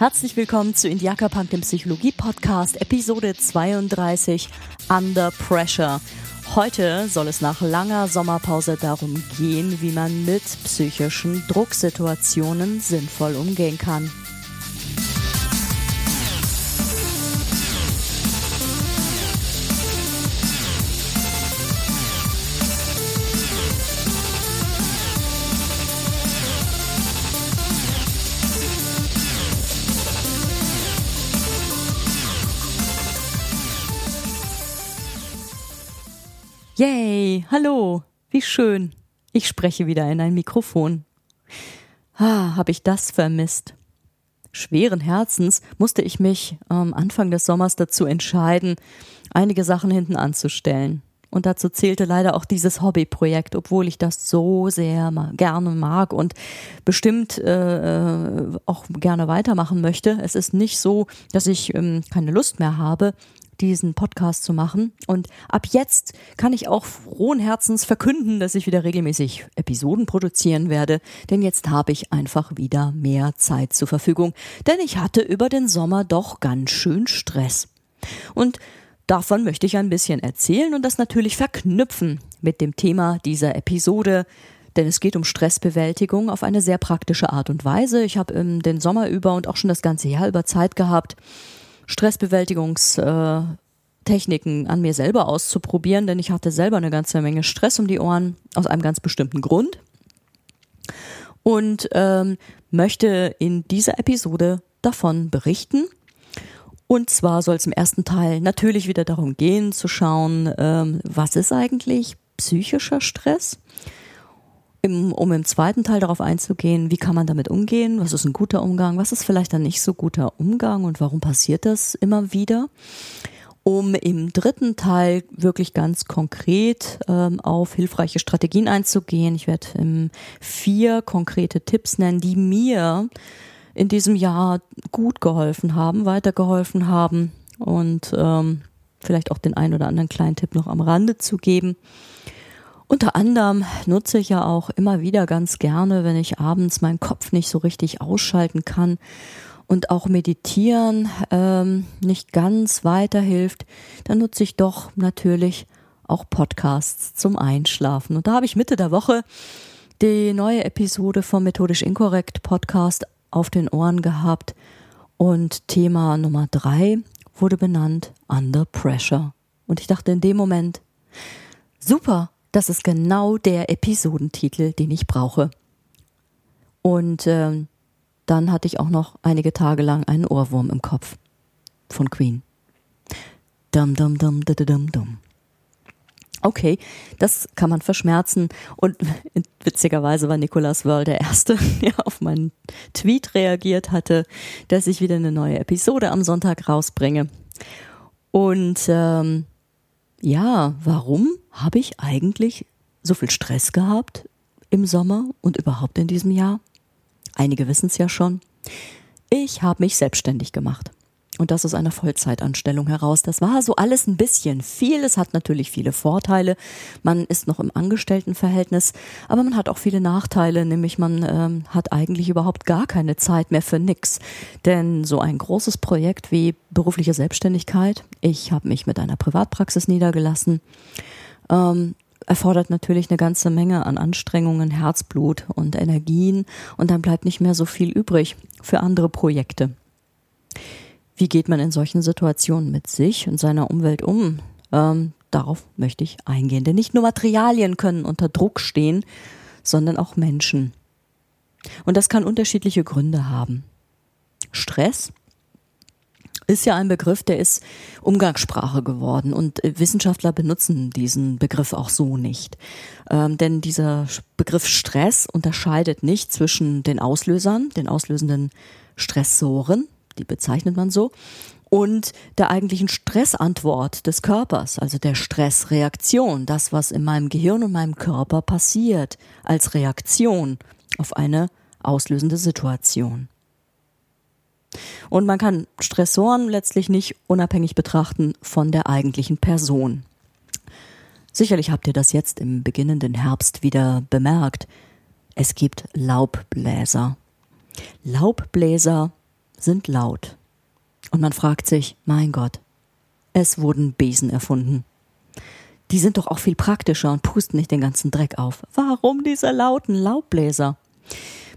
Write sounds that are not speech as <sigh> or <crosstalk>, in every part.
Herzlich willkommen zu Indiaka Punk, dem Psychologie-Podcast, Episode 32, Under Pressure. Heute soll es nach langer Sommerpause darum gehen, wie man mit psychischen Drucksituationen sinnvoll umgehen kann. Yay, hallo, wie schön. Ich spreche wieder in ein Mikrofon. Ah, habe ich das vermisst. Schweren Herzens musste ich mich am Anfang des Sommers dazu entscheiden, einige Sachen hinten anzustellen. Und dazu zählte leider auch dieses Hobbyprojekt, obwohl ich das so sehr gerne mag und bestimmt äh, äh, auch gerne weitermachen möchte. Es ist nicht so, dass ich ähm, keine Lust mehr habe, diesen Podcast zu machen. Und ab jetzt kann ich auch frohen Herzens verkünden, dass ich wieder regelmäßig Episoden produzieren werde, denn jetzt habe ich einfach wieder mehr Zeit zur Verfügung, denn ich hatte über den Sommer doch ganz schön Stress. Und davon möchte ich ein bisschen erzählen und das natürlich verknüpfen mit dem Thema dieser Episode, denn es geht um Stressbewältigung auf eine sehr praktische Art und Weise. Ich habe den Sommer über und auch schon das ganze Jahr über Zeit gehabt, Stressbewältigungstechniken an mir selber auszuprobieren, denn ich hatte selber eine ganze Menge Stress um die Ohren aus einem ganz bestimmten Grund und ähm, möchte in dieser Episode davon berichten. Und zwar soll es im ersten Teil natürlich wieder darum gehen, zu schauen, ähm, was ist eigentlich psychischer Stress im, um im zweiten Teil darauf einzugehen, wie kann man damit umgehen, was ist ein guter Umgang, was ist vielleicht ein nicht so guter Umgang und warum passiert das immer wieder. Um im dritten Teil wirklich ganz konkret ähm, auf hilfreiche Strategien einzugehen. Ich werde ähm, vier konkrete Tipps nennen, die mir in diesem Jahr gut geholfen haben, weitergeholfen haben und ähm, vielleicht auch den einen oder anderen kleinen Tipp noch am Rande zu geben. Unter anderem nutze ich ja auch immer wieder ganz gerne, wenn ich abends meinen Kopf nicht so richtig ausschalten kann und auch meditieren ähm, nicht ganz weiterhilft, dann nutze ich doch natürlich auch Podcasts zum Einschlafen. Und da habe ich Mitte der Woche die neue Episode vom Methodisch Inkorrekt Podcast auf den Ohren gehabt und Thema Nummer drei wurde benannt Under Pressure. Und ich dachte in dem Moment, super, das ist genau der Episodentitel, den ich brauche. Und ähm, dann hatte ich auch noch einige Tage lang einen Ohrwurm im Kopf von Queen. Dum dum dum dum dum dum. Okay, das kann man verschmerzen. Und <laughs> witzigerweise war Nicolas Wörl der Erste, <laughs> der auf meinen Tweet reagiert hatte, dass ich wieder eine neue Episode am Sonntag rausbringe. Und ähm, ja, warum habe ich eigentlich so viel Stress gehabt im Sommer und überhaupt in diesem Jahr? Einige wissen es ja schon. Ich habe mich selbstständig gemacht. Und das aus einer Vollzeitanstellung heraus. Das war so alles ein bisschen viel. Es hat natürlich viele Vorteile. Man ist noch im Angestelltenverhältnis, aber man hat auch viele Nachteile, nämlich man ähm, hat eigentlich überhaupt gar keine Zeit mehr für nix. Denn so ein großes Projekt wie berufliche Selbstständigkeit, ich habe mich mit einer Privatpraxis niedergelassen, ähm, erfordert natürlich eine ganze Menge an Anstrengungen, Herzblut und Energien und dann bleibt nicht mehr so viel übrig für andere Projekte. Wie geht man in solchen Situationen mit sich und seiner Umwelt um? Ähm, darauf möchte ich eingehen. Denn nicht nur Materialien können unter Druck stehen, sondern auch Menschen. Und das kann unterschiedliche Gründe haben. Stress ist ja ein Begriff, der ist Umgangssprache geworden und Wissenschaftler benutzen diesen Begriff auch so nicht. Ähm, denn dieser Begriff Stress unterscheidet nicht zwischen den Auslösern, den auslösenden Stressoren, die bezeichnet man so, und der eigentlichen Stressantwort des Körpers, also der Stressreaktion, das, was in meinem Gehirn und meinem Körper passiert, als Reaktion auf eine auslösende Situation. Und man kann Stressoren letztlich nicht unabhängig betrachten von der eigentlichen Person. Sicherlich habt ihr das jetzt im beginnenden Herbst wieder bemerkt. Es gibt Laubbläser. Laubbläser sind laut. Und man fragt sich, mein Gott, es wurden Besen erfunden. Die sind doch auch viel praktischer und pusten nicht den ganzen Dreck auf. Warum diese lauten Laubbläser?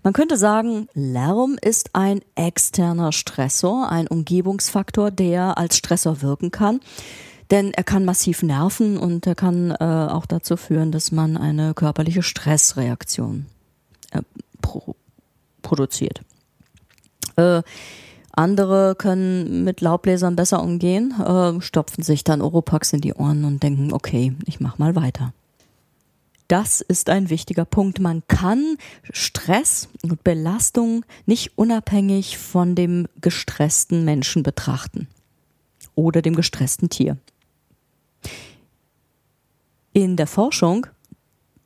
Man könnte sagen, Lärm ist ein externer Stressor, ein Umgebungsfaktor, der als Stressor wirken kann. Denn er kann massiv nerven und er kann äh, auch dazu führen, dass man eine körperliche Stressreaktion äh, pro produziert. Äh, andere können mit Laubbläsern besser umgehen, äh, stopfen sich dann Oropax in die Ohren und denken, okay, ich mach mal weiter. Das ist ein wichtiger Punkt. Man kann Stress und Belastung nicht unabhängig von dem gestressten Menschen betrachten oder dem gestressten Tier. In der Forschung,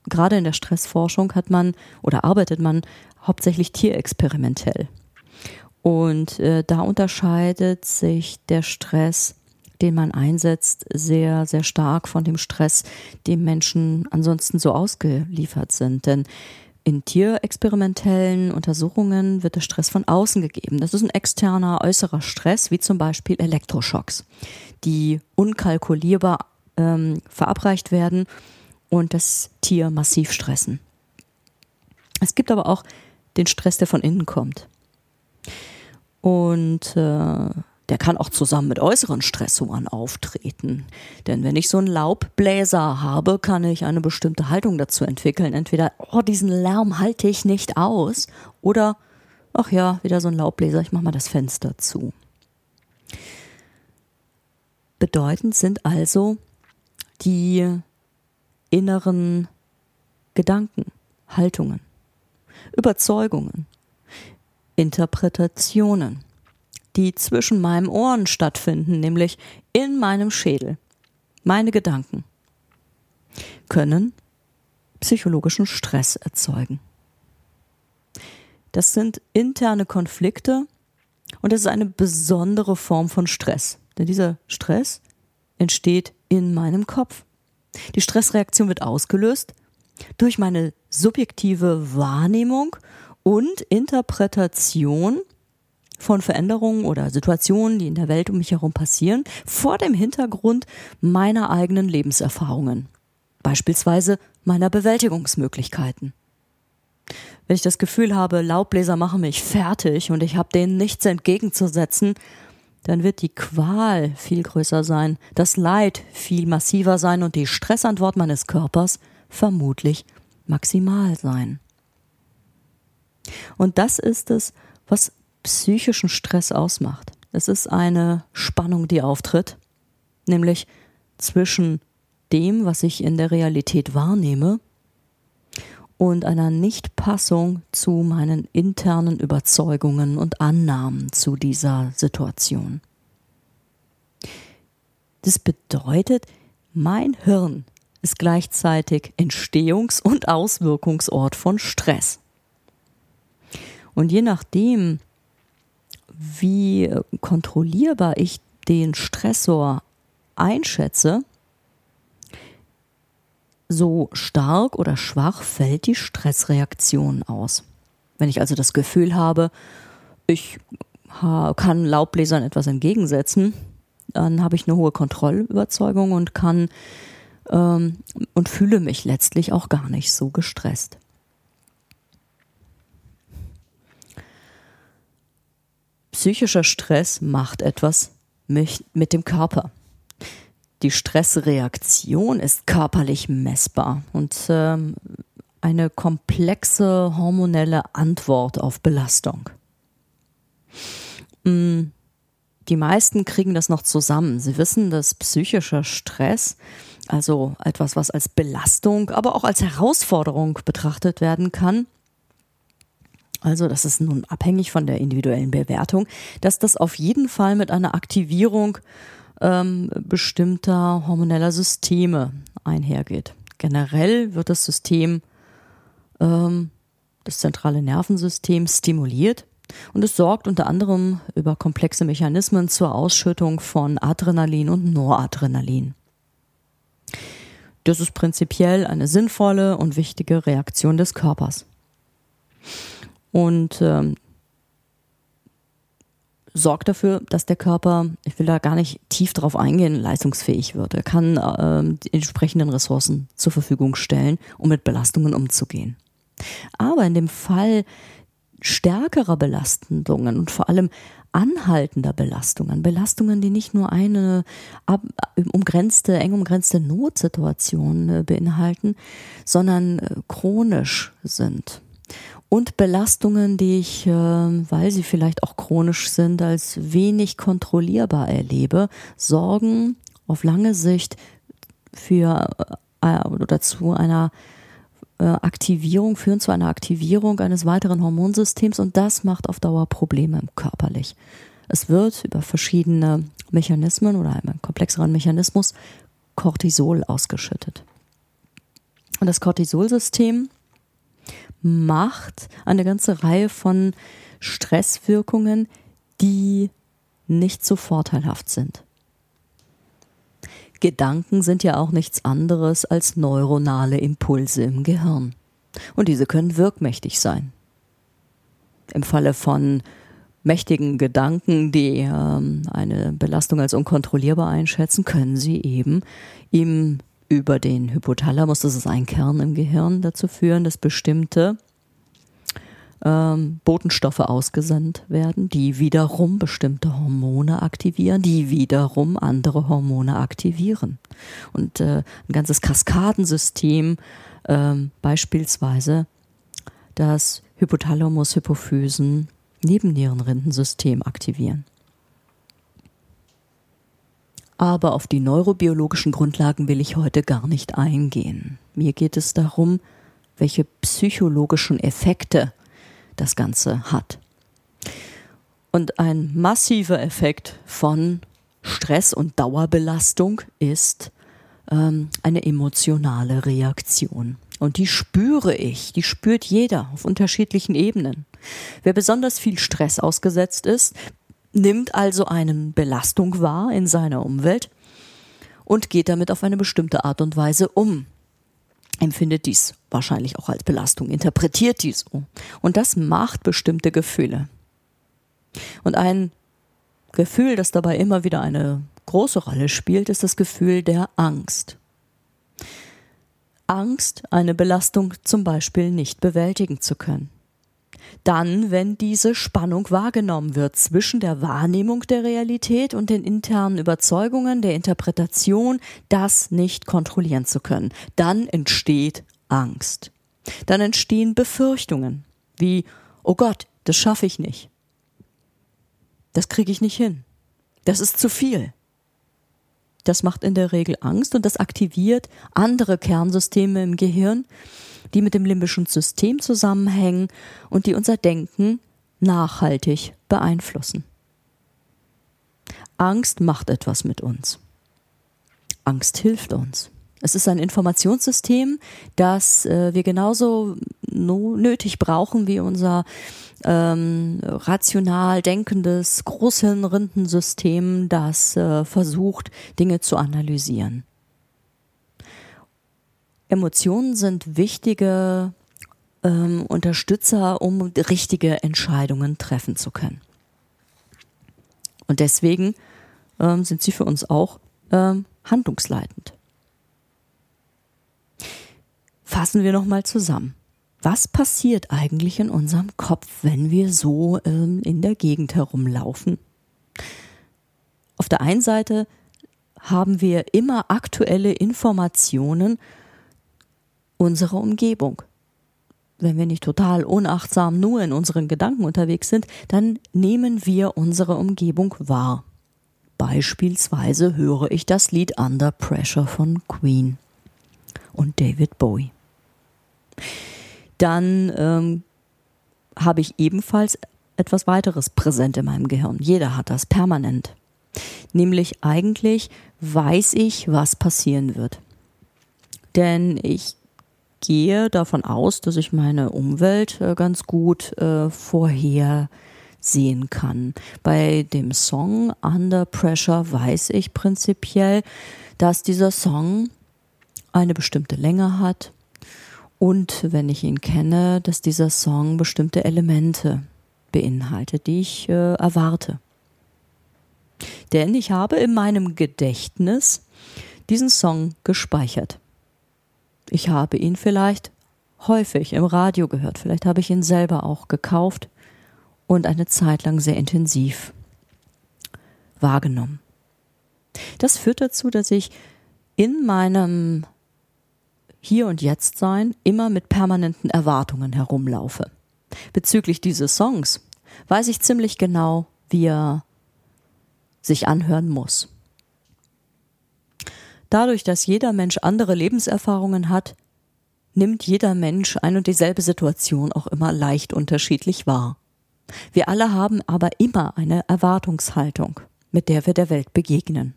gerade in der Stressforschung, hat man oder arbeitet man hauptsächlich tierexperimentell. Und äh, da unterscheidet sich der Stress, den man einsetzt, sehr, sehr stark von dem Stress, dem Menschen ansonsten so ausgeliefert sind. Denn in tierexperimentellen Untersuchungen wird der Stress von außen gegeben. Das ist ein externer, äußerer Stress, wie zum Beispiel Elektroschocks, die unkalkulierbar ähm, verabreicht werden und das Tier massiv stressen. Es gibt aber auch den Stress, der von innen kommt. Und äh, der kann auch zusammen mit äußeren Stressoren auftreten. Denn wenn ich so einen Laubbläser habe, kann ich eine bestimmte Haltung dazu entwickeln. Entweder, oh, diesen Lärm halte ich nicht aus, oder, ach ja, wieder so ein Laubbläser, ich mache mal das Fenster zu. Bedeutend sind also die inneren Gedanken, Haltungen, Überzeugungen, Interpretationen, die zwischen meinen Ohren stattfinden, nämlich in meinem Schädel. Meine Gedanken können psychologischen Stress erzeugen. Das sind interne Konflikte und es ist eine besondere Form von Stress. Denn dieser Stress entsteht in meinem Kopf. Die Stressreaktion wird ausgelöst durch meine subjektive Wahrnehmung und Interpretation von Veränderungen oder Situationen, die in der Welt um mich herum passieren, vor dem Hintergrund meiner eigenen Lebenserfahrungen, beispielsweise meiner Bewältigungsmöglichkeiten. Wenn ich das Gefühl habe, Laubbläser machen mich fertig und ich habe denen nichts entgegenzusetzen, dann wird die Qual viel größer sein, das Leid viel massiver sein und die Stressantwort meines Körpers vermutlich maximal sein. Und das ist es, was psychischen Stress ausmacht. Es ist eine Spannung, die auftritt, nämlich zwischen dem, was ich in der Realität wahrnehme, und einer Nichtpassung zu meinen internen Überzeugungen und Annahmen zu dieser Situation. Das bedeutet, mein Hirn ist gleichzeitig Entstehungs- und Auswirkungsort von Stress. Und je nachdem, wie kontrollierbar ich den Stressor einschätze, so stark oder schwach fällt die Stressreaktion aus. Wenn ich also das Gefühl habe, ich kann Laubbläsern etwas entgegensetzen, dann habe ich eine hohe Kontrollüberzeugung und kann ähm, und fühle mich letztlich auch gar nicht so gestresst. Psychischer Stress macht etwas mit, dem Körper. Die Stressreaktion ist körperlich messbar und ähm, eine komplexe hormonelle Antwort auf Belastung. Mm, die meisten kriegen das noch zusammen. Sie wissen, dass psychischer Stress, also etwas, was als Belastung, aber auch als Herausforderung betrachtet werden kann, also das ist nun abhängig von der individuellen Bewertung, dass das auf jeden Fall mit einer Aktivierung ähm, bestimmter hormoneller Systeme einhergeht. Generell wird das System, ähm, das zentrale Nervensystem stimuliert und es sorgt unter anderem über komplexe Mechanismen zur Ausschüttung von Adrenalin und Noradrenalin. Das ist prinzipiell eine sinnvolle und wichtige Reaktion des Körpers. Und ähm, sorgt dafür, dass der Körper, ich will da gar nicht tief drauf eingehen, leistungsfähig wird. Er kann äh, die entsprechenden Ressourcen zur Verfügung stellen, um mit Belastungen umzugehen. Aber in dem Fall stärkerer Belastungen und vor allem anhaltender Belastungen, Belastungen, die nicht nur eine umgrenzte, eng umgrenzte Notsituation äh, beinhalten, sondern äh, chronisch sind. Und Belastungen, die ich, äh, weil sie vielleicht auch chronisch sind, als wenig kontrollierbar erlebe, sorgen auf lange Sicht für oder zu einer äh, Aktivierung, führen zu einer Aktivierung eines weiteren Hormonsystems und das macht auf Dauer Probleme körperlich. Es wird über verschiedene Mechanismen oder einen komplexeren Mechanismus Cortisol ausgeschüttet. Und das Cortisolsystem macht eine ganze Reihe von Stresswirkungen, die nicht so vorteilhaft sind. Gedanken sind ja auch nichts anderes als neuronale Impulse im Gehirn. Und diese können wirkmächtig sein. Im Falle von mächtigen Gedanken, die ähm, eine Belastung als unkontrollierbar einschätzen, können sie eben ihm über den Hypothalamus, das ist ein Kern im Gehirn, dazu führen, dass bestimmte ähm, Botenstoffe ausgesandt werden, die wiederum bestimmte Hormone aktivieren, die wiederum andere Hormone aktivieren. Und äh, ein ganzes Kaskadensystem, äh, beispielsweise das Hypothalamus-Hypophysen Nebennierenrindensystem aktivieren. Aber auf die neurobiologischen Grundlagen will ich heute gar nicht eingehen. Mir geht es darum, welche psychologischen Effekte das Ganze hat. Und ein massiver Effekt von Stress und Dauerbelastung ist ähm, eine emotionale Reaktion. Und die spüre ich, die spürt jeder auf unterschiedlichen Ebenen. Wer besonders viel Stress ausgesetzt ist, nimmt also eine Belastung wahr in seiner Umwelt und geht damit auf eine bestimmte Art und Weise um empfindet dies wahrscheinlich auch als Belastung, interpretiert dies so. Und das macht bestimmte Gefühle. Und ein Gefühl, das dabei immer wieder eine große Rolle spielt, ist das Gefühl der Angst. Angst, eine Belastung zum Beispiel nicht bewältigen zu können dann, wenn diese Spannung wahrgenommen wird zwischen der Wahrnehmung der Realität und den internen Überzeugungen der Interpretation, das nicht kontrollieren zu können. Dann entsteht Angst. Dann entstehen Befürchtungen wie, oh Gott, das schaffe ich nicht. Das kriege ich nicht hin. Das ist zu viel. Das macht in der Regel Angst und das aktiviert andere Kernsysteme im Gehirn, die mit dem limbischen System zusammenhängen und die unser Denken nachhaltig beeinflussen. Angst macht etwas mit uns. Angst hilft uns. Es ist ein Informationssystem, das äh, wir genauso nötig brauchen wie unser ähm, rational denkendes Großhirnrindensystem, das äh, versucht, Dinge zu analysieren. Emotionen sind wichtige ähm, Unterstützer, um richtige Entscheidungen treffen zu können. Und deswegen ähm, sind sie für uns auch ähm, handlungsleitend. Fassen wir nochmal zusammen. Was passiert eigentlich in unserem Kopf, wenn wir so ähm, in der Gegend herumlaufen? Auf der einen Seite haben wir immer aktuelle Informationen unsere Umgebung. Wenn wir nicht total unachtsam nur in unseren Gedanken unterwegs sind, dann nehmen wir unsere Umgebung wahr. Beispielsweise höre ich das Lied Under Pressure von Queen und David Bowie. Dann ähm, habe ich ebenfalls etwas weiteres präsent in meinem Gehirn. Jeder hat das permanent. Nämlich eigentlich weiß ich, was passieren wird. Denn ich gehe davon aus, dass ich meine Umwelt äh, ganz gut äh, vorher sehen kann. Bei dem Song Under Pressure weiß ich prinzipiell, dass dieser Song eine bestimmte Länge hat und wenn ich ihn kenne, dass dieser Song bestimmte Elemente beinhaltet, die ich äh, erwarte. Denn ich habe in meinem Gedächtnis diesen Song gespeichert. Ich habe ihn vielleicht häufig im Radio gehört, vielleicht habe ich ihn selber auch gekauft und eine Zeit lang sehr intensiv wahrgenommen. Das führt dazu, dass ich in meinem Hier und Jetzt sein immer mit permanenten Erwartungen herumlaufe. Bezüglich dieses Songs weiß ich ziemlich genau, wie er sich anhören muss. Dadurch, dass jeder Mensch andere Lebenserfahrungen hat, nimmt jeder Mensch ein und dieselbe Situation auch immer leicht unterschiedlich wahr. Wir alle haben aber immer eine Erwartungshaltung, mit der wir der Welt begegnen.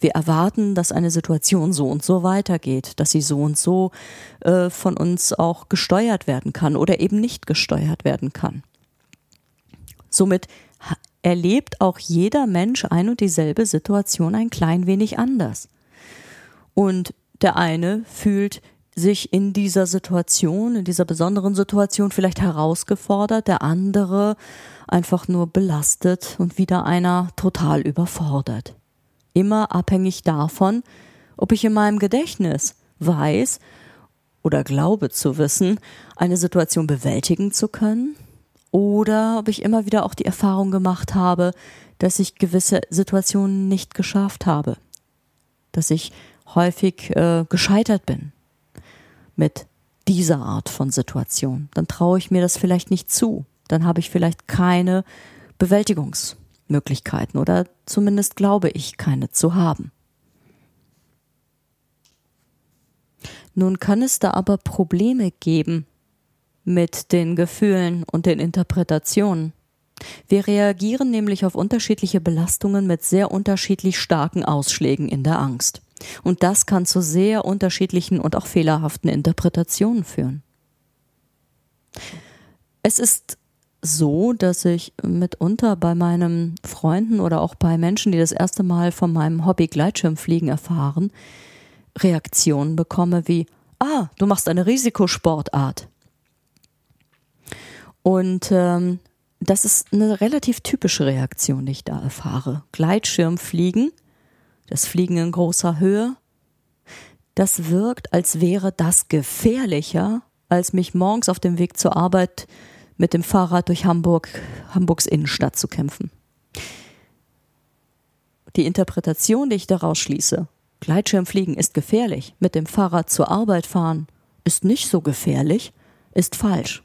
Wir erwarten, dass eine Situation so und so weitergeht, dass sie so und so äh, von uns auch gesteuert werden kann oder eben nicht gesteuert werden kann. Somit erlebt auch jeder Mensch ein und dieselbe Situation ein klein wenig anders. Und der eine fühlt sich in dieser Situation, in dieser besonderen Situation vielleicht herausgefordert, der andere einfach nur belastet und wieder einer total überfordert. Immer abhängig davon, ob ich in meinem Gedächtnis weiß oder glaube zu wissen, eine Situation bewältigen zu können oder ob ich immer wieder auch die Erfahrung gemacht habe, dass ich gewisse Situationen nicht geschafft habe, dass ich häufig äh, gescheitert bin mit dieser Art von Situation. Dann traue ich mir das vielleicht nicht zu. Dann habe ich vielleicht keine Bewältigungsmöglichkeiten oder zumindest glaube ich keine zu haben. Nun kann es da aber Probleme geben mit den Gefühlen und den Interpretationen. Wir reagieren nämlich auf unterschiedliche Belastungen mit sehr unterschiedlich starken Ausschlägen in der Angst. Und das kann zu sehr unterschiedlichen und auch fehlerhaften Interpretationen führen. Es ist so, dass ich mitunter bei meinen Freunden oder auch bei Menschen, die das erste Mal von meinem Hobby Gleitschirmfliegen erfahren, Reaktionen bekomme wie, ah, du machst eine Risikosportart. Und ähm, das ist eine relativ typische Reaktion, die ich da erfahre. Gleitschirmfliegen das Fliegen in großer Höhe, das wirkt, als wäre das gefährlicher, als mich morgens auf dem Weg zur Arbeit mit dem Fahrrad durch Hamburg, Hamburgs Innenstadt zu kämpfen. Die Interpretation, die ich daraus schließe, Gleitschirmfliegen ist gefährlich, mit dem Fahrrad zur Arbeit fahren ist nicht so gefährlich, ist falsch.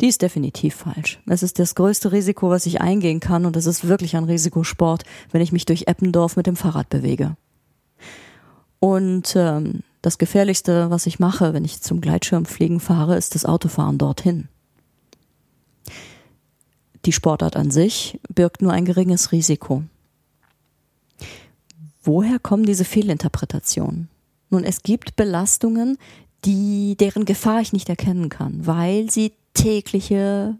Die ist definitiv falsch. Es ist das größte Risiko, was ich eingehen kann und es ist wirklich ein Risikosport, wenn ich mich durch Eppendorf mit dem Fahrrad bewege. Und ähm, das Gefährlichste, was ich mache, wenn ich zum Gleitschirmfliegen fahre, ist das Autofahren dorthin. Die Sportart an sich birgt nur ein geringes Risiko. Woher kommen diese Fehlinterpretationen? Nun, es gibt Belastungen, die, deren Gefahr ich nicht erkennen kann, weil sie tägliche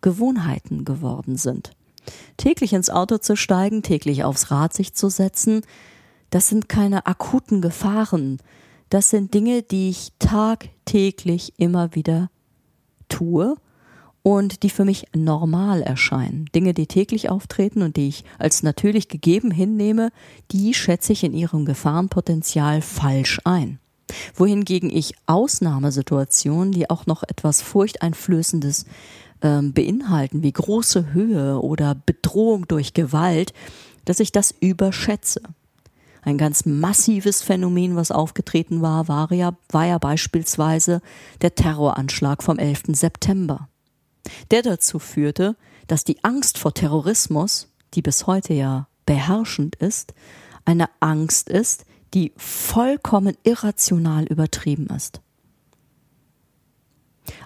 Gewohnheiten geworden sind. Täglich ins Auto zu steigen, täglich aufs Rad sich zu setzen, das sind keine akuten Gefahren. Das sind Dinge, die ich tagtäglich immer wieder tue und die für mich normal erscheinen. Dinge, die täglich auftreten und die ich als natürlich gegeben hinnehme, die schätze ich in ihrem Gefahrenpotenzial falsch ein wohingegen ich Ausnahmesituationen, die auch noch etwas Furchteinflößendes ähm, beinhalten, wie große Höhe oder Bedrohung durch Gewalt, dass ich das überschätze. Ein ganz massives Phänomen, was aufgetreten war, war ja, war ja beispielsweise der Terroranschlag vom 11. September, der dazu führte, dass die Angst vor Terrorismus, die bis heute ja beherrschend ist, eine Angst ist, die vollkommen irrational übertrieben ist.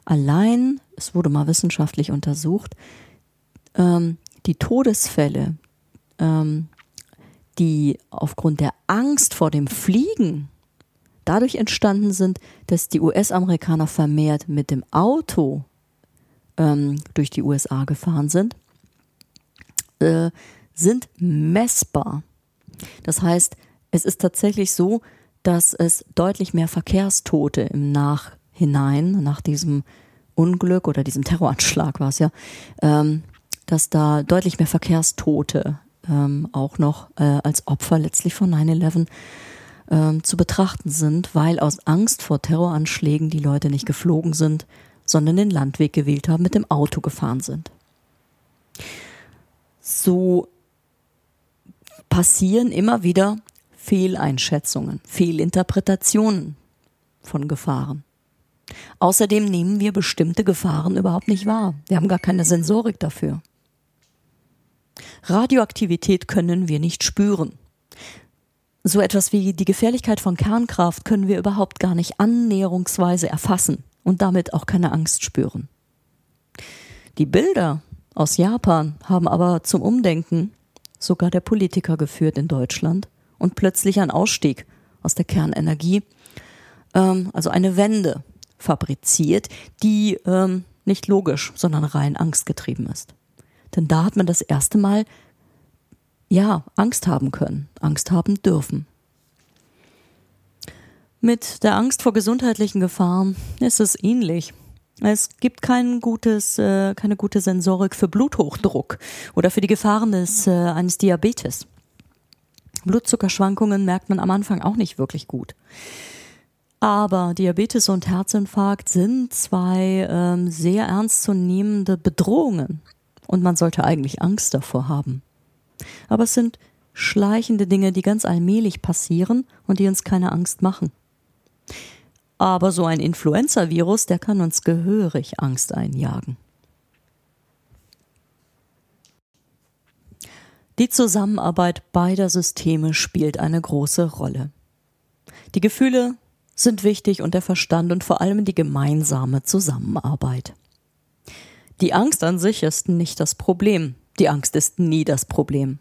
Allein, es wurde mal wissenschaftlich untersucht, ähm, die Todesfälle, ähm, die aufgrund der Angst vor dem Fliegen dadurch entstanden sind, dass die US-Amerikaner vermehrt mit dem Auto ähm, durch die USA gefahren sind, äh, sind messbar. Das heißt, es ist tatsächlich so, dass es deutlich mehr Verkehrstote im Nachhinein, nach diesem Unglück oder diesem Terroranschlag war es ja, ähm, dass da deutlich mehr Verkehrstote ähm, auch noch äh, als Opfer letztlich von 9-11 ähm, zu betrachten sind, weil aus Angst vor Terroranschlägen die Leute nicht geflogen sind, sondern den Landweg gewählt haben, mit dem Auto gefahren sind. So passieren immer wieder Fehleinschätzungen, Fehlinterpretationen von Gefahren. Außerdem nehmen wir bestimmte Gefahren überhaupt nicht wahr. Wir haben gar keine Sensorik dafür. Radioaktivität können wir nicht spüren. So etwas wie die Gefährlichkeit von Kernkraft können wir überhaupt gar nicht annäherungsweise erfassen und damit auch keine Angst spüren. Die Bilder aus Japan haben aber zum Umdenken sogar der Politiker geführt in Deutschland und plötzlich ein Ausstieg aus der Kernenergie, ähm, also eine Wende fabriziert, die ähm, nicht logisch, sondern rein angstgetrieben ist. Denn da hat man das erste Mal ja Angst haben können, Angst haben dürfen. Mit der Angst vor gesundheitlichen Gefahren ist es ähnlich. Es gibt kein gutes, äh, keine gute Sensorik für Bluthochdruck oder für die Gefahren des, äh, eines Diabetes. Blutzuckerschwankungen merkt man am Anfang auch nicht wirklich gut. Aber Diabetes und Herzinfarkt sind zwei ähm, sehr ernstzunehmende Bedrohungen. Und man sollte eigentlich Angst davor haben. Aber es sind schleichende Dinge, die ganz allmählich passieren und die uns keine Angst machen. Aber so ein Influenza-Virus, der kann uns gehörig Angst einjagen. Die Zusammenarbeit beider Systeme spielt eine große Rolle. Die Gefühle sind wichtig und der Verstand und vor allem die gemeinsame Zusammenarbeit. Die Angst an sich ist nicht das Problem. Die Angst ist nie das Problem.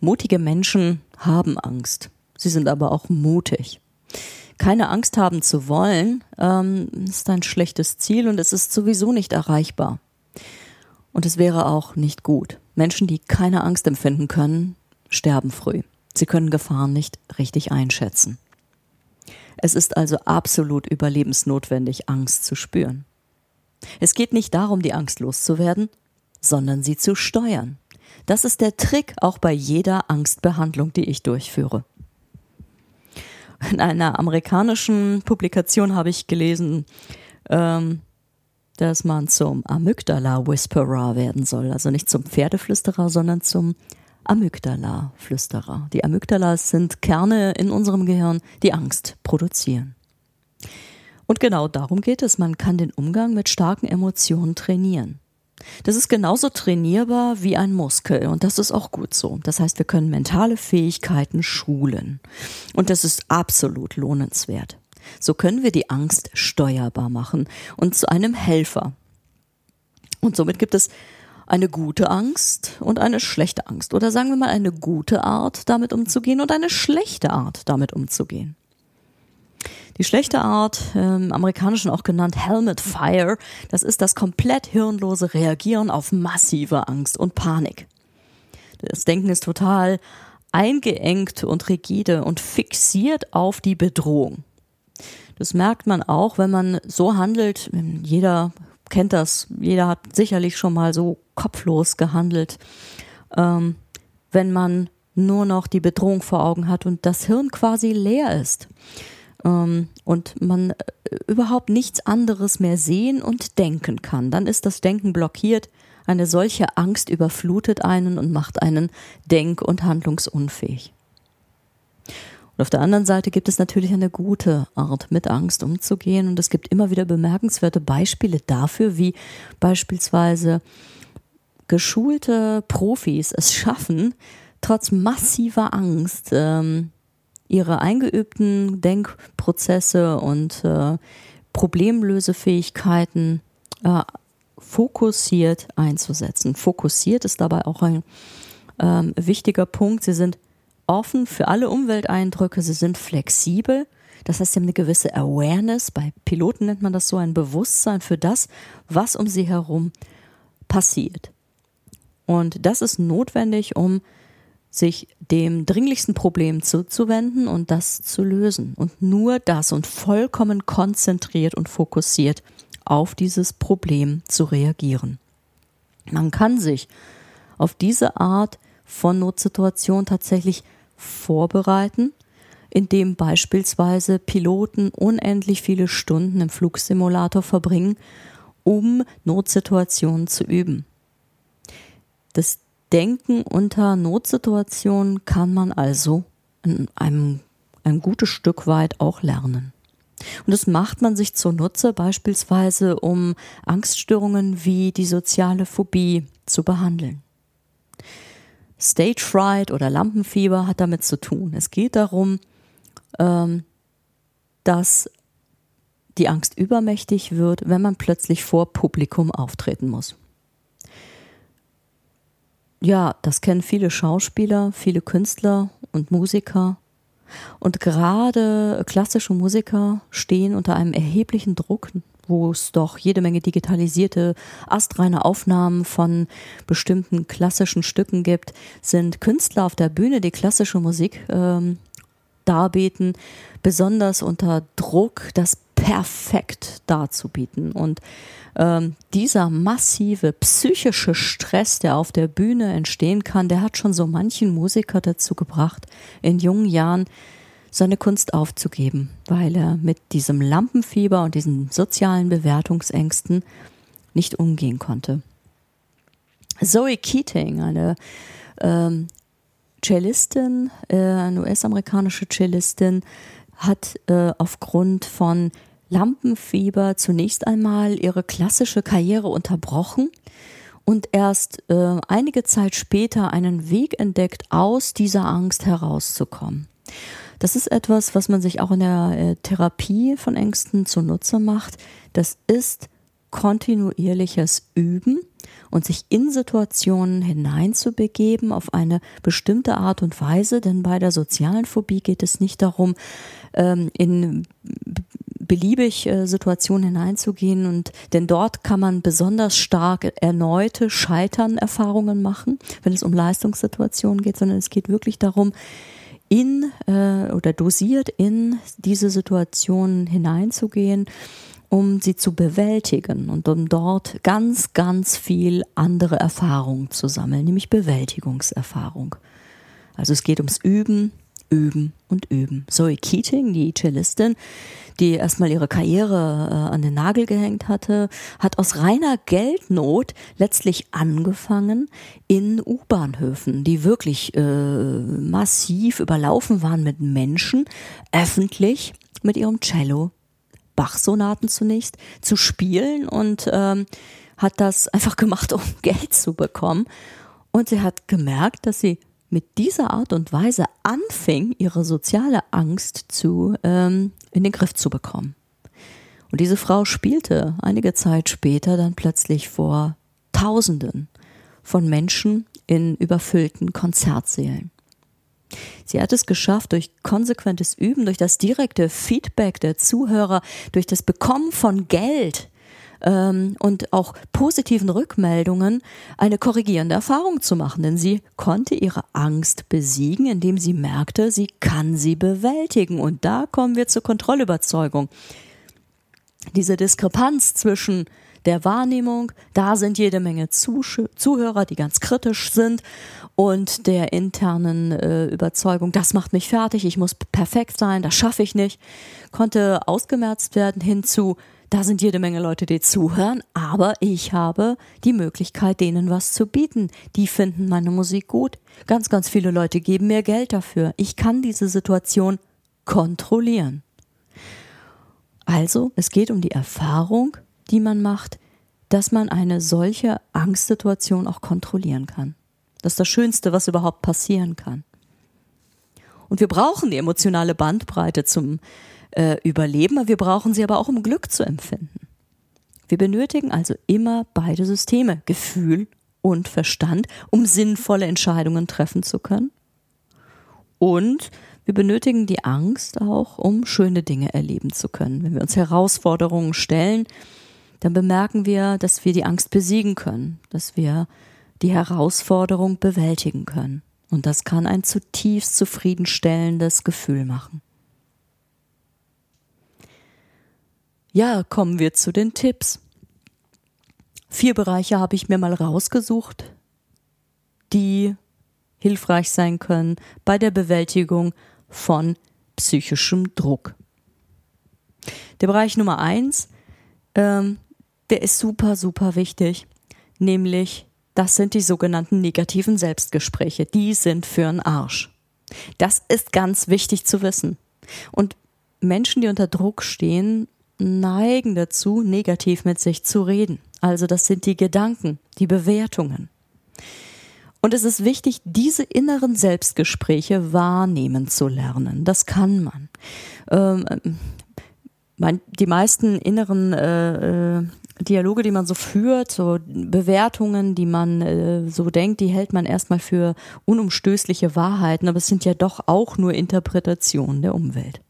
Mutige Menschen haben Angst. Sie sind aber auch mutig. Keine Angst haben zu wollen, ähm, ist ein schlechtes Ziel und es ist sowieso nicht erreichbar. Und es wäre auch nicht gut. Menschen, die keine Angst empfinden können, sterben früh. Sie können Gefahren nicht richtig einschätzen. Es ist also absolut überlebensnotwendig, Angst zu spüren. Es geht nicht darum, die Angst loszuwerden, sondern sie zu steuern. Das ist der Trick auch bei jeder Angstbehandlung, die ich durchführe. In einer amerikanischen Publikation habe ich gelesen, ähm, dass man zum Amygdala Whisperer werden soll. Also nicht zum Pferdeflüsterer, sondern zum Amygdala-Flüsterer. Die Amygdalas sind Kerne in unserem Gehirn, die Angst produzieren. Und genau darum geht es. Man kann den Umgang mit starken Emotionen trainieren. Das ist genauso trainierbar wie ein Muskel und das ist auch gut so. Das heißt, wir können mentale Fähigkeiten schulen und das ist absolut lohnenswert. So können wir die Angst steuerbar machen und zu einem Helfer. Und somit gibt es eine gute Angst und eine schlechte Angst. Oder sagen wir mal eine gute Art, damit umzugehen und eine schlechte Art, damit umzugehen. Die schlechte Art, im Amerikanischen auch genannt Helmet Fire, das ist das komplett hirnlose Reagieren auf massive Angst und Panik. Das Denken ist total eingeengt und rigide und fixiert auf die Bedrohung. Das merkt man auch, wenn man so handelt. Jeder kennt das. Jeder hat sicherlich schon mal so kopflos gehandelt, ähm, wenn man nur noch die Bedrohung vor Augen hat und das Hirn quasi leer ist ähm, und man äh, überhaupt nichts anderes mehr sehen und denken kann. Dann ist das Denken blockiert. Eine solche Angst überflutet einen und macht einen denk- und handlungsunfähig. Und auf der anderen Seite gibt es natürlich eine gute Art, mit Angst umzugehen. Und es gibt immer wieder bemerkenswerte Beispiele dafür, wie beispielsweise geschulte Profis es schaffen, trotz massiver Angst ähm, ihre eingeübten Denkprozesse und äh, Problemlösefähigkeiten äh, fokussiert einzusetzen. Fokussiert ist dabei auch ein ähm, wichtiger Punkt. Sie sind offen für alle Umwelteindrücke, sie sind flexibel. Das heißt, sie haben eine gewisse Awareness. Bei Piloten nennt man das so ein Bewusstsein für das, was um sie herum passiert. Und das ist notwendig, um sich dem dringlichsten Problem zuzuwenden und das zu lösen. Und nur das und vollkommen konzentriert und fokussiert auf dieses Problem zu reagieren. Man kann sich auf diese Art von Notsituationen tatsächlich vorbereiten, indem beispielsweise Piloten unendlich viele Stunden im Flugsimulator verbringen, um Notsituationen zu üben. Das Denken unter Notsituationen kann man also in einem ein gutes Stück weit auch lernen. Und das macht man sich zunutze beispielsweise, um Angststörungen wie die soziale Phobie zu behandeln. Stage Fright oder Lampenfieber hat damit zu tun. Es geht darum, ähm, dass die Angst übermächtig wird, wenn man plötzlich vor Publikum auftreten muss. Ja, das kennen viele Schauspieler, viele Künstler und Musiker. Und gerade klassische Musiker stehen unter einem erheblichen Druck, wo es doch jede Menge digitalisierte, astreine Aufnahmen von bestimmten klassischen Stücken gibt, sind Künstler auf der Bühne, die klassische Musik ähm, darbieten, besonders unter Druck, das perfekt darzubieten. Und ähm, dieser massive psychische Stress, der auf der Bühne entstehen kann, der hat schon so manchen Musiker dazu gebracht, in jungen Jahren seine Kunst aufzugeben, weil er mit diesem Lampenfieber und diesen sozialen Bewertungsängsten nicht umgehen konnte. Zoe Keating, eine ähm, Cellistin, äh, eine US-amerikanische Cellistin, hat äh, aufgrund von Lampenfieber zunächst einmal ihre klassische Karriere unterbrochen und erst äh, einige Zeit später einen Weg entdeckt, aus dieser Angst herauszukommen. Das ist etwas, was man sich auch in der äh, Therapie von Ängsten zunutze macht. Das ist kontinuierliches Üben und sich in Situationen hineinzubegeben auf eine bestimmte Art und Weise, denn bei der sozialen Phobie geht es nicht darum, ähm, in beliebig äh, Situationen hineinzugehen und denn dort kann man besonders stark erneute Scheitern-Erfahrungen machen, wenn es um Leistungssituationen geht, sondern es geht wirklich darum, in äh, oder dosiert in diese Situationen hineinzugehen, um sie zu bewältigen und um dort ganz, ganz viel andere Erfahrung zu sammeln, nämlich Bewältigungserfahrung. Also es geht ums Üben, Üben und Üben. Zoe Keating, die Cellistin, die erstmal ihre Karriere äh, an den Nagel gehängt hatte, hat aus reiner Geldnot letztlich angefangen in U-Bahnhöfen, die wirklich äh, massiv überlaufen waren mit Menschen, öffentlich mit ihrem Cello Bach-Sonaten zunächst zu spielen und ähm, hat das einfach gemacht, um <laughs> Geld zu bekommen. Und sie hat gemerkt, dass sie mit dieser Art und Weise anfing, ihre soziale Angst zu, ähm, in den Griff zu bekommen. Und diese Frau spielte einige Zeit später dann plötzlich vor Tausenden von Menschen in überfüllten Konzertsälen. Sie hat es geschafft, durch konsequentes Üben, durch das direkte Feedback der Zuhörer, durch das Bekommen von Geld, ähm, und auch positiven Rückmeldungen eine korrigierende Erfahrung zu machen. Denn sie konnte ihre Angst besiegen, indem sie merkte, sie kann sie bewältigen. Und da kommen wir zur Kontrollüberzeugung. Diese Diskrepanz zwischen der Wahrnehmung, da sind jede Menge Zuhörer, die ganz kritisch sind, und der internen äh, Überzeugung, das macht mich fertig, ich muss perfekt sein, das schaffe ich nicht, konnte ausgemerzt werden hinzu, da sind jede Menge Leute, die zuhören, aber ich habe die Möglichkeit, denen was zu bieten. Die finden meine Musik gut. Ganz, ganz viele Leute geben mir Geld dafür. Ich kann diese Situation kontrollieren. Also, es geht um die Erfahrung, die man macht, dass man eine solche Angstsituation auch kontrollieren kann. Das ist das Schönste, was überhaupt passieren kann. Und wir brauchen die emotionale Bandbreite zum äh, überleben, wir brauchen sie aber auch, um Glück zu empfinden. Wir benötigen also immer beide Systeme, Gefühl und Verstand, um sinnvolle Entscheidungen treffen zu können. Und wir benötigen die Angst auch, um schöne Dinge erleben zu können. Wenn wir uns Herausforderungen stellen, dann bemerken wir, dass wir die Angst besiegen können, dass wir die Herausforderung bewältigen können. Und das kann ein zutiefst zufriedenstellendes Gefühl machen. Ja, kommen wir zu den Tipps. Vier Bereiche habe ich mir mal rausgesucht, die hilfreich sein können bei der Bewältigung von psychischem Druck. Der Bereich Nummer eins, ähm, der ist super, super wichtig, nämlich das sind die sogenannten negativen Selbstgespräche. Die sind für einen Arsch. Das ist ganz wichtig zu wissen. Und Menschen, die unter Druck stehen, neigen dazu, negativ mit sich zu reden. Also das sind die Gedanken, die Bewertungen. Und es ist wichtig, diese inneren Selbstgespräche wahrnehmen zu lernen. Das kann man. Ähm, die meisten inneren äh, äh, Dialoge, die man so führt, so Bewertungen, die man äh, so denkt, die hält man erstmal für unumstößliche Wahrheiten, aber es sind ja doch auch nur Interpretationen der Umwelt.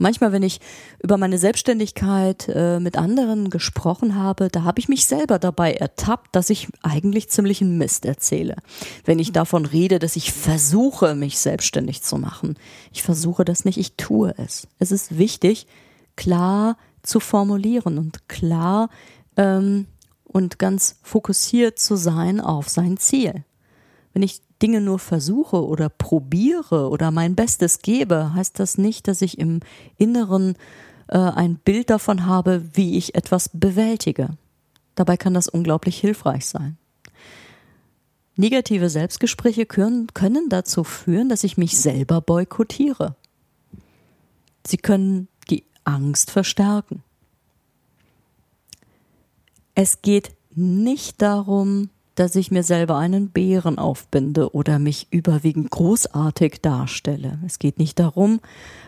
Manchmal, wenn ich über meine Selbstständigkeit äh, mit anderen gesprochen habe, da habe ich mich selber dabei ertappt, dass ich eigentlich ziemlichen Mist erzähle. Wenn ich davon rede, dass ich versuche, mich selbstständig zu machen. Ich versuche das nicht, ich tue es. Es ist wichtig, klar zu formulieren und klar ähm, und ganz fokussiert zu sein auf sein Ziel. Wenn ich Dinge nur versuche oder probiere oder mein Bestes gebe, heißt das nicht, dass ich im Inneren äh, ein Bild davon habe, wie ich etwas bewältige. Dabei kann das unglaublich hilfreich sein. Negative Selbstgespräche können, können dazu führen, dass ich mich selber boykottiere. Sie können Angst verstärken. Es geht nicht darum, dass ich mir selber einen Bären aufbinde oder mich überwiegend großartig darstelle. Es geht nicht darum,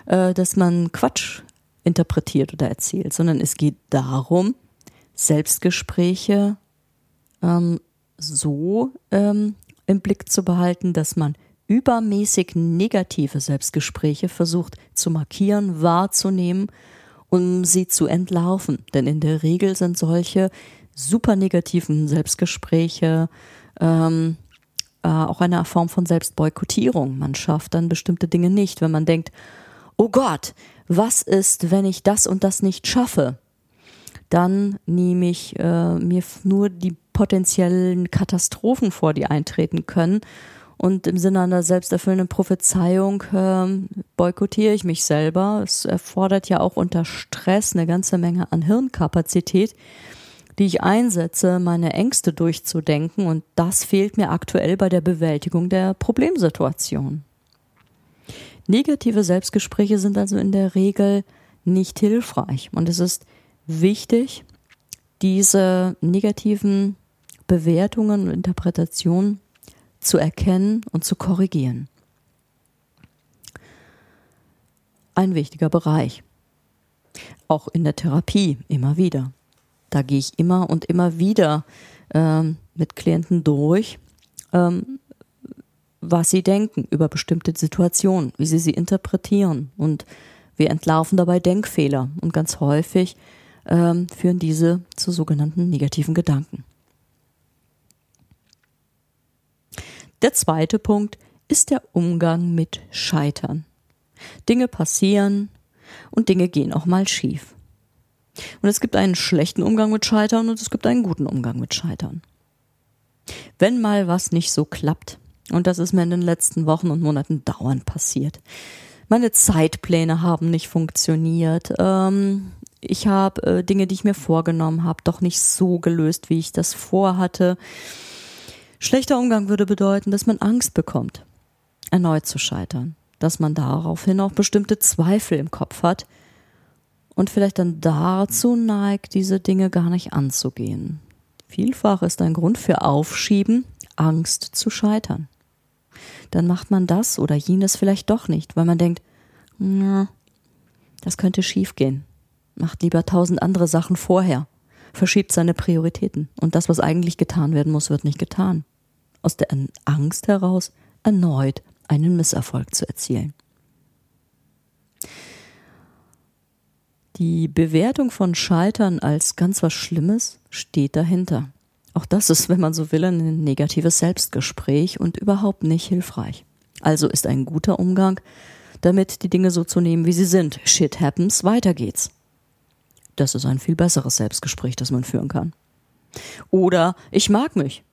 äh, dass man Quatsch interpretiert oder erzählt, sondern es geht darum, Selbstgespräche ähm, so ähm, im Blick zu behalten, dass man übermäßig negative Selbstgespräche versucht zu markieren, wahrzunehmen, um sie zu entlarven. Denn in der Regel sind solche super negativen Selbstgespräche ähm, äh, auch eine Form von Selbstboykottierung. Man schafft dann bestimmte Dinge nicht, wenn man denkt, oh Gott, was ist, wenn ich das und das nicht schaffe? Dann nehme ich äh, mir nur die potenziellen Katastrophen vor, die eintreten können und im Sinne einer selbsterfüllenden Prophezeiung ähm, boykottiere ich mich selber. Es erfordert ja auch unter Stress eine ganze Menge an Hirnkapazität, die ich einsetze, meine Ängste durchzudenken. Und das fehlt mir aktuell bei der Bewältigung der Problemsituation. Negative Selbstgespräche sind also in der Regel nicht hilfreich. Und es ist wichtig, diese negativen Bewertungen und Interpretationen zu erkennen und zu korrigieren. Ein wichtiger Bereich. Auch in der Therapie immer wieder. Da gehe ich immer und immer wieder ähm, mit Klienten durch, ähm, was sie denken über bestimmte Situationen, wie sie sie interpretieren. Und wir entlarven dabei Denkfehler. Und ganz häufig ähm, führen diese zu sogenannten negativen Gedanken. Der zweite Punkt ist der Umgang mit Scheitern. Dinge passieren und Dinge gehen auch mal schief. Und es gibt einen schlechten Umgang mit Scheitern und es gibt einen guten Umgang mit Scheitern. Wenn mal was nicht so klappt, und das ist mir in den letzten Wochen und Monaten dauernd passiert, meine Zeitpläne haben nicht funktioniert, ähm, ich habe äh, Dinge, die ich mir vorgenommen habe, doch nicht so gelöst, wie ich das vorhatte. Schlechter Umgang würde bedeuten, dass man Angst bekommt, erneut zu scheitern, dass man daraufhin auch bestimmte Zweifel im Kopf hat und vielleicht dann dazu neigt, diese Dinge gar nicht anzugehen. Vielfach ist ein Grund für Aufschieben Angst zu scheitern. Dann macht man das oder jenes vielleicht doch nicht, weil man denkt, das könnte schiefgehen. Macht lieber tausend andere Sachen vorher, verschiebt seine Prioritäten und das, was eigentlich getan werden muss, wird nicht getan aus der Angst heraus erneut einen Misserfolg zu erzielen. Die Bewertung von Scheitern als ganz was Schlimmes steht dahinter. Auch das ist, wenn man so will, ein negatives Selbstgespräch und überhaupt nicht hilfreich. Also ist ein guter Umgang, damit die Dinge so zu nehmen, wie sie sind. Shit happens, weiter geht's. Das ist ein viel besseres Selbstgespräch, das man führen kann. Oder ich mag mich.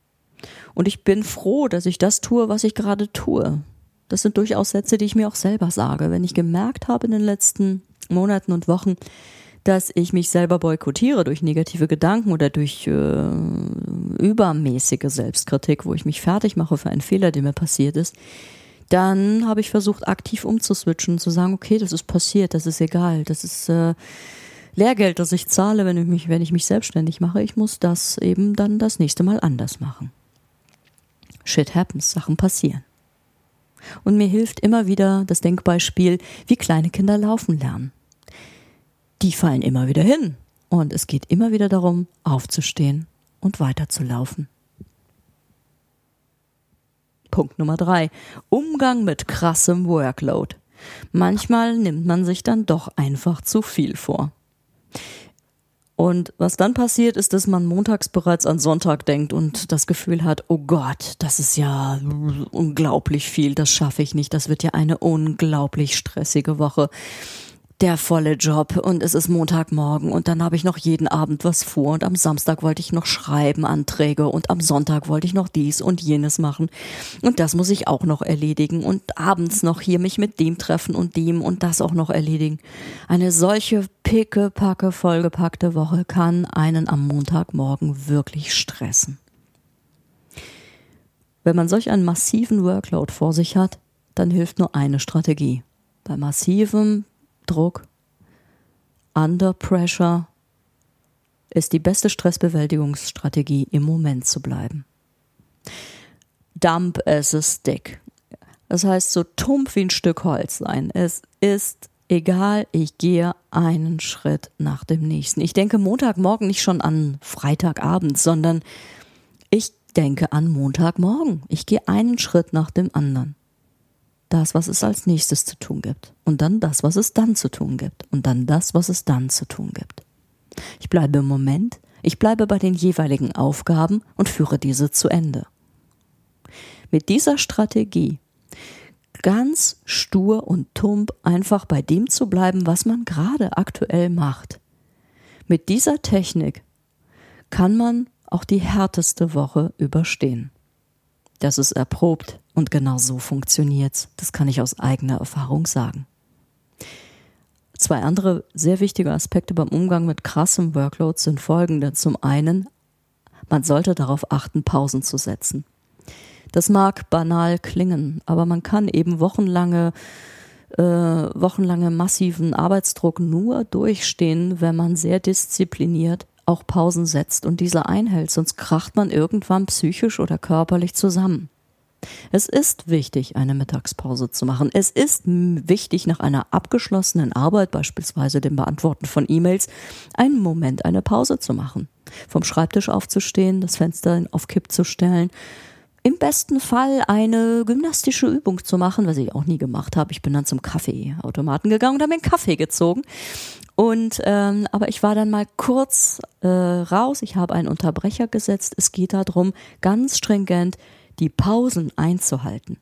Und ich bin froh, dass ich das tue, was ich gerade tue. Das sind durchaus Sätze, die ich mir auch selber sage. Wenn ich gemerkt habe in den letzten Monaten und Wochen, dass ich mich selber boykottiere durch negative Gedanken oder durch äh, übermäßige Selbstkritik, wo ich mich fertig mache für einen Fehler, der mir passiert ist, dann habe ich versucht, aktiv umzuswitchen, zu sagen, okay, das ist passiert, das ist egal, das ist äh, Lehrgeld, das ich zahle, wenn ich mich, wenn ich mich selbstständig mache. Ich muss das eben dann das nächste Mal anders machen. Shit happens, Sachen passieren. Und mir hilft immer wieder das Denkbeispiel, wie kleine Kinder laufen lernen. Die fallen immer wieder hin. Und es geht immer wieder darum, aufzustehen und weiterzulaufen. Punkt Nummer drei. Umgang mit krassem Workload. Manchmal nimmt man sich dann doch einfach zu viel vor. Und was dann passiert, ist, dass man montags bereits an Sonntag denkt und das Gefühl hat, oh Gott, das ist ja unglaublich viel, das schaffe ich nicht, das wird ja eine unglaublich stressige Woche der volle Job und es ist Montagmorgen und dann habe ich noch jeden Abend was vor und am Samstag wollte ich noch schreiben, Anträge und am Sonntag wollte ich noch dies und jenes machen und das muss ich auch noch erledigen und abends noch hier mich mit dem treffen und dem und das auch noch erledigen. Eine solche picke, packe, vollgepackte Woche kann einen am Montagmorgen wirklich stressen. Wenn man solch einen massiven Workload vor sich hat, dann hilft nur eine Strategie. Bei massivem Druck, under pressure ist die beste Stressbewältigungsstrategie, im Moment zu bleiben. Dump as a stick. Das heißt, so tump wie ein Stück Holz sein. Es ist egal, ich gehe einen Schritt nach dem nächsten. Ich denke Montagmorgen nicht schon an Freitagabend, sondern ich denke an Montagmorgen. Ich gehe einen Schritt nach dem anderen das, was es als nächstes zu tun gibt. Und dann das, was es dann zu tun gibt. Und dann das, was es dann zu tun gibt. Ich bleibe im Moment, ich bleibe bei den jeweiligen Aufgaben und führe diese zu Ende. Mit dieser Strategie ganz stur und tump einfach bei dem zu bleiben, was man gerade aktuell macht. Mit dieser Technik kann man auch die härteste Woche überstehen. Das ist erprobt und genau so funktioniert's. Das kann ich aus eigener Erfahrung sagen. Zwei andere sehr wichtige Aspekte beim Umgang mit krassem Workload sind folgende. Zum einen, man sollte darauf achten, Pausen zu setzen. Das mag banal klingen, aber man kann eben wochenlange äh, wochenlange massiven Arbeitsdruck nur durchstehen, wenn man sehr diszipliniert auch Pausen setzt und diese einhält, sonst kracht man irgendwann psychisch oder körperlich zusammen. Es ist wichtig, eine Mittagspause zu machen. Es ist wichtig, nach einer abgeschlossenen Arbeit, beispielsweise dem Beantworten von E-Mails, einen Moment eine Pause zu machen. Vom Schreibtisch aufzustehen, das Fenster auf Kipp zu stellen, im besten Fall eine gymnastische Übung zu machen, was ich auch nie gemacht habe. Ich bin dann zum Kaffeeautomaten gegangen und habe mir einen Kaffee gezogen. Und ähm, aber ich war dann mal kurz äh, raus. Ich habe einen Unterbrecher gesetzt. Es geht darum, ganz stringent die Pausen einzuhalten.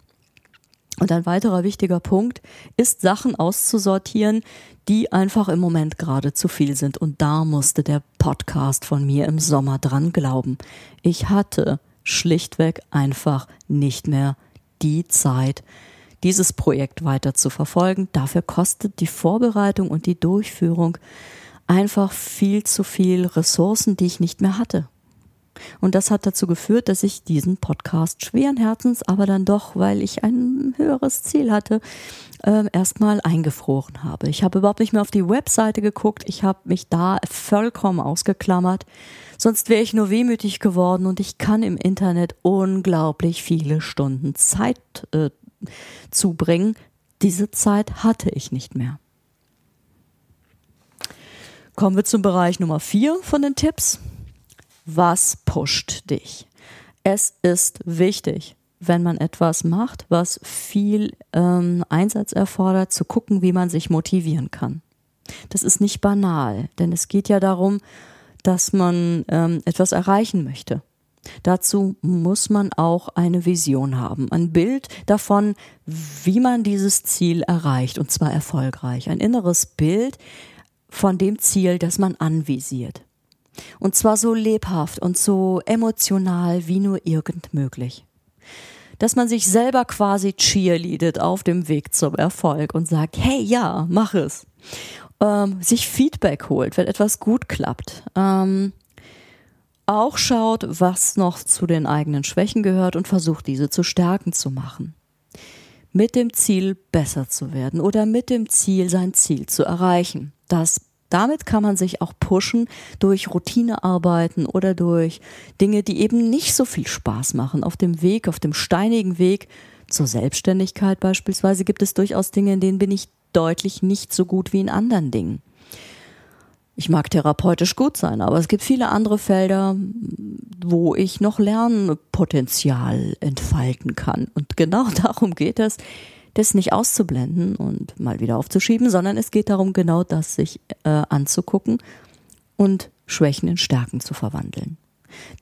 Und ein weiterer wichtiger Punkt ist, Sachen auszusortieren, die einfach im Moment gerade zu viel sind. Und da musste der Podcast von mir im Sommer dran glauben. Ich hatte schlichtweg einfach nicht mehr die Zeit, dieses Projekt weiter zu verfolgen. Dafür kostet die Vorbereitung und die Durchführung einfach viel zu viel Ressourcen, die ich nicht mehr hatte. Und das hat dazu geführt, dass ich diesen Podcast schweren Herzens, aber dann doch, weil ich ein höheres Ziel hatte, äh, erstmal eingefroren habe. Ich habe überhaupt nicht mehr auf die Webseite geguckt. Ich habe mich da vollkommen ausgeklammert. Sonst wäre ich nur wehmütig geworden und ich kann im Internet unglaublich viele Stunden Zeit äh, zubringen. Diese Zeit hatte ich nicht mehr. Kommen wir zum Bereich Nummer vier von den Tipps was pusht dich. Es ist wichtig, wenn man etwas macht, was viel ähm, Einsatz erfordert, zu gucken, wie man sich motivieren kann. Das ist nicht banal, denn es geht ja darum, dass man ähm, etwas erreichen möchte. Dazu muss man auch eine Vision haben, ein Bild davon, wie man dieses Ziel erreicht, und zwar erfolgreich. Ein inneres Bild von dem Ziel, das man anvisiert. Und zwar so lebhaft und so emotional wie nur irgend möglich. Dass man sich selber quasi cheerleadet auf dem Weg zum Erfolg und sagt, hey ja, mach es. Ähm, sich Feedback holt, wenn etwas gut klappt. Ähm, auch schaut, was noch zu den eigenen Schwächen gehört und versucht, diese zu Stärken zu machen. Mit dem Ziel, besser zu werden oder mit dem Ziel, sein Ziel zu erreichen. Das damit kann man sich auch pushen durch Routinearbeiten oder durch Dinge, die eben nicht so viel Spaß machen. Auf dem Weg, auf dem steinigen Weg zur Selbstständigkeit beispielsweise gibt es durchaus Dinge, in denen bin ich deutlich nicht so gut wie in anderen Dingen. Ich mag therapeutisch gut sein, aber es gibt viele andere Felder, wo ich noch Lernpotenzial entfalten kann. Und genau <laughs> darum geht es, das nicht auszublenden und mal wieder aufzuschieben, sondern es geht darum, genau das sich äh, anzugucken und Schwächen in Stärken zu verwandeln.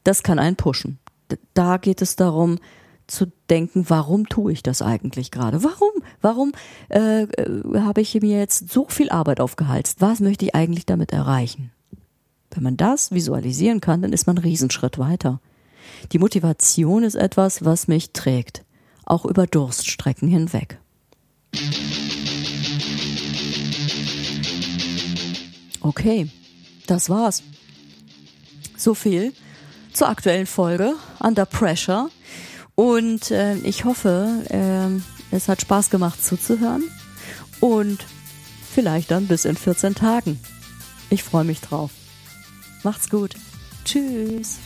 Das kann einen pushen. Da geht es darum, zu denken, warum tue ich das eigentlich gerade? Warum? Warum äh, äh, habe ich mir jetzt so viel Arbeit aufgehalst? Was möchte ich eigentlich damit erreichen? Wenn man das visualisieren kann, dann ist man einen Riesenschritt weiter. Die Motivation ist etwas, was mich trägt, auch über Durststrecken hinweg. Okay, das war's. So viel zur aktuellen Folge Under Pressure. Und äh, ich hoffe, äh, es hat Spaß gemacht zuzuhören. Und vielleicht dann bis in 14 Tagen. Ich freue mich drauf. Macht's gut. Tschüss.